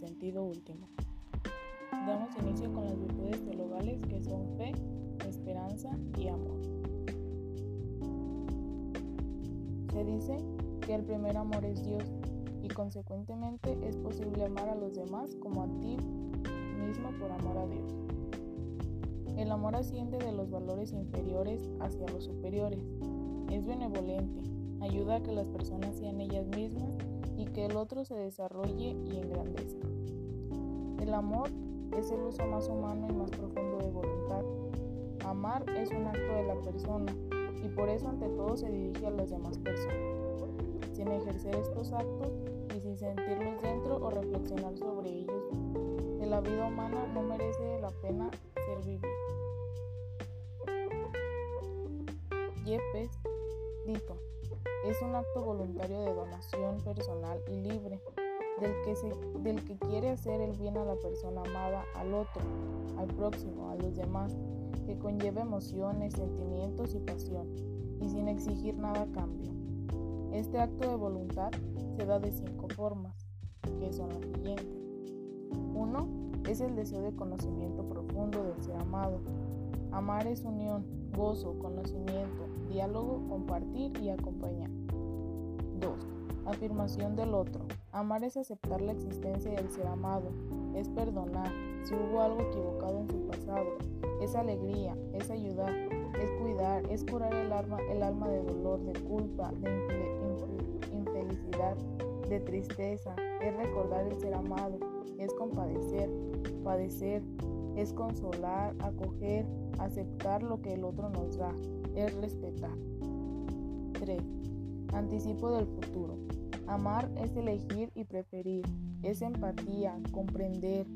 sentido último. Damos inicio con las virtudes teologales que son fe, esperanza y amor. Se dice que el primer amor es Dios y consecuentemente es posible amar a los demás como a ti mismo por amor a Dios. El amor asciende de los valores inferiores hacia los superiores. Es benevolente, ayuda a que las personas sean ellas mismas y que el otro se desarrolle y engrandezca. El amor es el uso más humano y más profundo de voluntad. Amar es un acto de la persona y por eso ante todo se dirige a las demás personas. Sin ejercer estos actos y sin sentirlos dentro o reflexionar sobre ellos, de la vida humana no merece la pena ser vivida. Yepes, Dito, es un acto voluntario de donación personal y libre, del que, quiere hacer el bien a la persona amada, al otro, al próximo, a los demás, que conlleva emociones, sentimientos y pasión, y sin exigir nada a cambio. Este acto de voluntad se da de cinco formas, que son las siguientes. Uno es el deseo de conocimiento profundo del ser amado. Amar es unión, gozo, conocimiento, diálogo, compartir y acompañar. 2. Afirmación del otro. Amar es aceptar la existencia del ser amado, es perdonar si hubo algo equivocado en su pasado, es alegría, es ayudar, es cuidar, es curar el alma, el alma de dolor, de culpa, de infelicidad, de tristeza, es recordar el ser amado, es compadecer, padecer, es consolar, acoger, aceptar lo que el otro nos da, es respetar. 3. Anticipo del futuro. Amar es elegir y preferir, es empatía, comprender,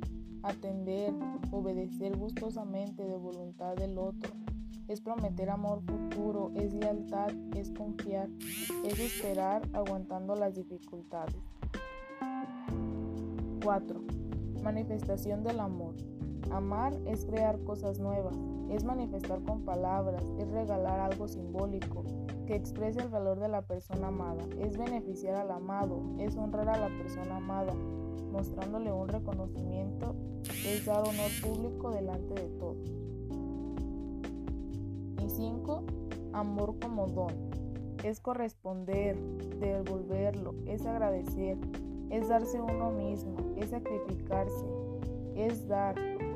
atender, obedecer gustosamente de voluntad del otro, es prometer amor futuro, es lealtad, es confiar, es esperar aguantando las dificultades. 4. Manifestación del amor. Amar es crear cosas nuevas, es manifestar con palabras, es regalar algo simbólico que exprese el valor de la persona amada, es beneficiar al amado, es honrar a la persona amada, mostrándole un reconocimiento, es dar honor público delante de todos. Y 5. Amor como don. Es corresponder, devolverlo, es agradecer, es darse uno mismo, es sacrificarse, es dar.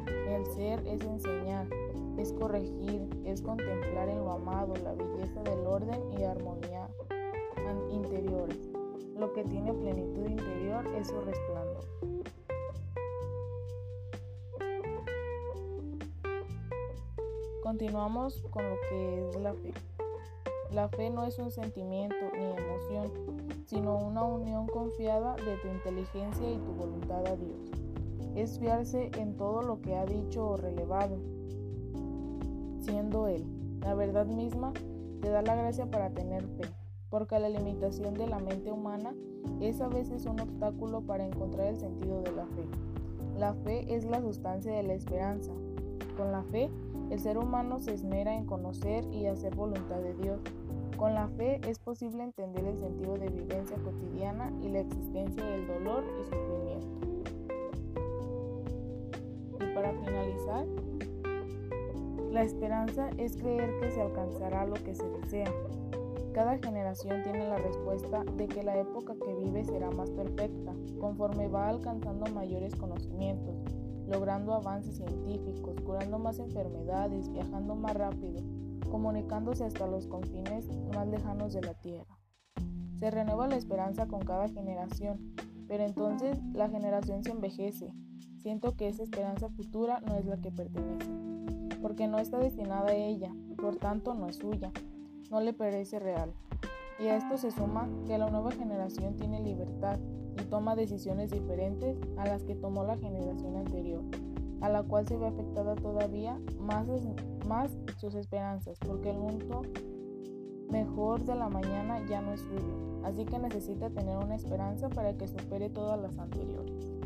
El ser es enseñar, es corregir, es contemplar en lo amado la belleza del orden y armonía interiores. Lo que tiene plenitud interior es su resplandor. Continuamos con lo que es la fe. La fe no es un sentimiento ni emoción, sino una unión confiada de tu inteligencia y tu voluntad a Dios. Es fiarse en todo lo que ha dicho o relevado, siendo Él. La verdad misma te da la gracia para tener fe, porque la limitación de la mente humana es a veces un obstáculo para encontrar el sentido de la fe. La fe es la sustancia de la esperanza. Con la fe, el ser humano se esmera en conocer y hacer voluntad de Dios. Con la fe es posible entender el sentido de vivencia cotidiana y la existencia del dolor y sufrimiento. Para finalizar, la esperanza es creer que se alcanzará lo que se desea. Cada generación tiene la respuesta de que la época que vive será más perfecta, conforme va alcanzando mayores conocimientos, logrando avances científicos, curando más enfermedades, viajando más rápido, comunicándose hasta los confines más lejanos de la Tierra. Se renueva la esperanza con cada generación, pero entonces la generación se envejece. Siento que esa esperanza futura no es la que pertenece, porque no está destinada a ella, por tanto no es suya, no le parece real. Y a esto se suma que la nueva generación tiene libertad y toma decisiones diferentes a las que tomó la generación anterior, a la cual se ve afectada todavía más, sus esperanzas, porque el mundo mejor de la mañana ya no es suyo, así que necesita tener una esperanza para que supere todas las anteriores.